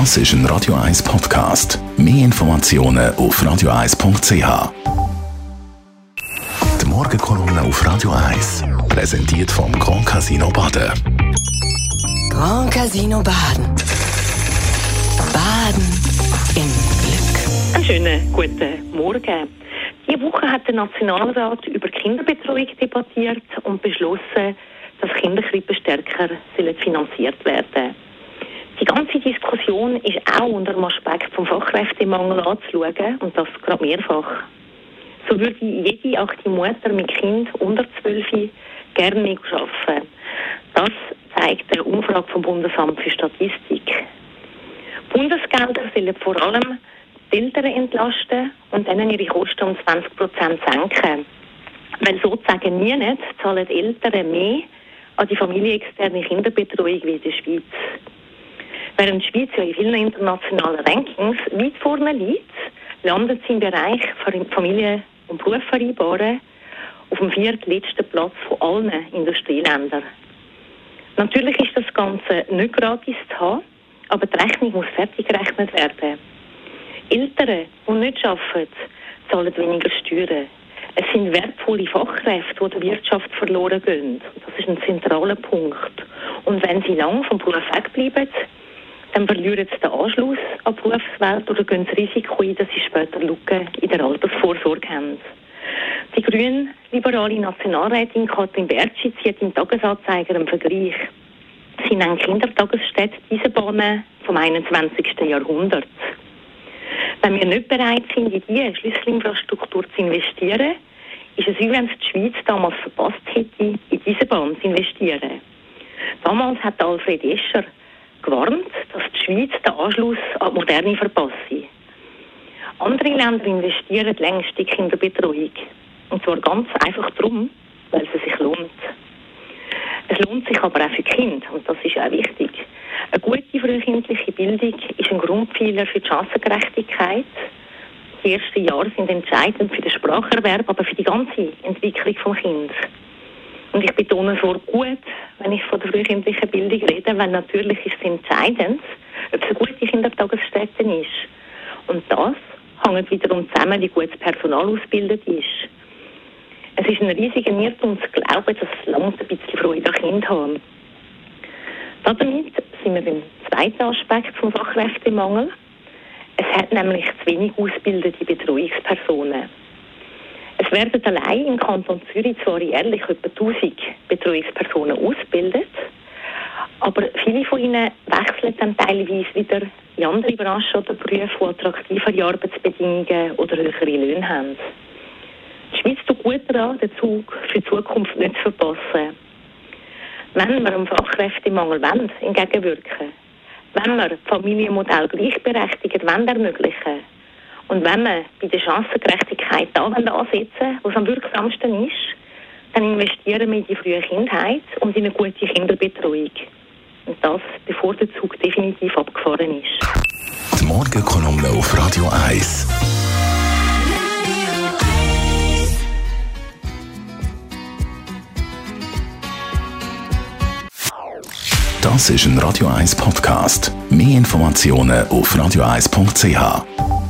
Das ist ein Radio 1 Podcast. Mehr Informationen auf radio1.ch. Die Morgenkolumne auf Radio 1 präsentiert vom Grand Casino Baden. Grand Casino Baden. Baden im Glück. Einen schönen guten Morgen. Diese Woche hat der Nationalrat über Kinderbetreuung debattiert und beschlossen, dass Kinderkrippen stärker finanziert werden sollen. Die ganze Diskussion ist auch unter dem Aspekt vom Fachkräftemangel anzuschauen und das gerade mehrfach. So würde jede achte Mutter mit Kind unter 12 gerne mehr arbeiten. Das zeigt eine Umfrage vom Bundesamt für Statistik. Bundesgelder sollen vor allem die Eltern entlasten und dann ihre Kosten um 20 Prozent senken. Weil sozusagen nie nicht zahlen die Eltern mehr an die familienexterne Kinderbetreuung wie in der Schweiz. Während die Schweiz ja in vielen internationalen Rankings weit vorne liegt, landet sie im Bereich Familie- und Berufsvereinbaren auf dem viertletzten Platz von allen Industrieländern. Natürlich ist das Ganze nicht gratis zu haben, aber die Rechnung muss fertig gerechnet werden. Eltern, die nicht arbeiten, zahlen weniger Steuern. Es sind wertvolle Fachkräfte, die der Wirtschaft verloren gehen. Das ist ein zentraler Punkt. Und wenn sie lang vom Beruf wegbleiben, dann verlieren sie den Anschluss an die Berufswelt oder gehen das Risiko ein, dass sie später Lücken in der Altersvorsorge haben. Die grün-liberale Nationalrätin Katrin Bertschi zieht im Tagesanzeiger einen Vergleich. Sie nennen Kindertagesstätte diese Bahnen vom 21. Jahrhundert. Wenn wir nicht bereit sind, in diese Schlüsselinfrastruktur zu investieren, ist es wie wenn es die Schweiz damals verpasst hätte, in diese Bahn zu investieren. Damals hat Alfred Escher Schweiz den Anschluss an die Moderne verpasse. Andere Länder investieren längst in Kinderbetreuung. Und zwar ganz einfach darum, weil es sich lohnt. Es lohnt sich aber auch für Kinder, und das ist auch wichtig. Eine gute frühkindliche Bildung ist ein Grundpfeiler für die Chancengerechtigkeit. Die ersten Jahre sind entscheidend für den Spracherwerb, aber für die ganze Entwicklung des Kindes. Und ich betone so gut, wenn ich von der frühkindlichen Bildung rede, weil natürlich ist es entscheidend, ob es eine gute Kindertagesstätte ist. Und das hängt wiederum zusammen, wie gut das Personal ausgebildet ist. Es ist ein riesiger Irrtum zu glauben, dass es lange ein bisschen Freude an Kind haben. Damit sind wir beim zweiten Aspekt vom Fachkräftemangel. Es hat nämlich zu wenig ausgebildete Betreuungspersonen. Es werden allein im Kanton Zürich zwar jährlich etwa 1000 Betreuungspersonen ausgebildet, aber viele von ihnen wechseln dann teilweise wieder in andere Branchen oder Berufe, die attraktivere Arbeitsbedingungen oder höhere Löhne haben. Die Schweiz tut gut daran, den Zug für die Zukunft nicht zu verpassen. Wenn wir dem Fachkräftemangel wollen, entgegenwirken, wenn wir Familienmodell gleichberechtigt wollen ermöglichen und wenn wir bei der Chancengerechtigkeit da ansetzen was am wirksamsten ist, dann investieren wir in die frühe Kindheit und in eine gute Kinderbetreuung. Und das, bevor der Zug definitiv abgefahren ist. Die Morgenkolumne auf Radio 1. Das ist ein Radio 1 Podcast. Mehr Informationen auf radio1.ch.